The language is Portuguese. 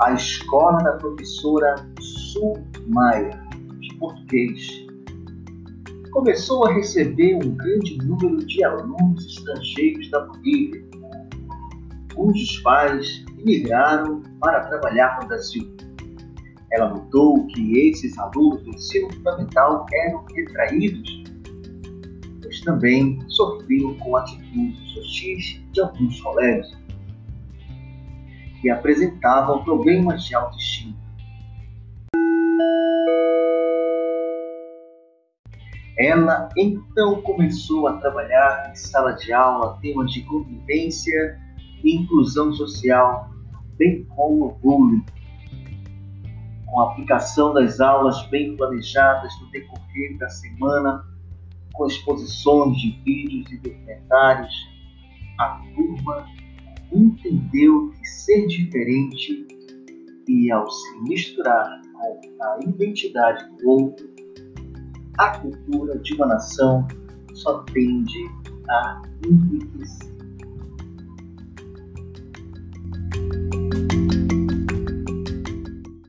a escola da professora Su Maia, de português, começou a receber um grande número de alunos estrangeiros da Bolívia, cujos pais imigraram para trabalhar no Brasil. Ela notou que esses alunos do ensino fundamental eram retraídos, mas também sofriam com atitudes hostis de alguns colegas que apresentavam problemas de autoestima. Ela então começou a trabalhar em sala de aula temas de convivência e inclusão social, bem como bullying. Com a aplicação das aulas bem planejadas no decorrer da semana, com exposições de vídeos e documentários, a turma entendeu que ser diferente e ao se misturar com a identidade do outro, a cultura de uma nação só tende a enriquecer.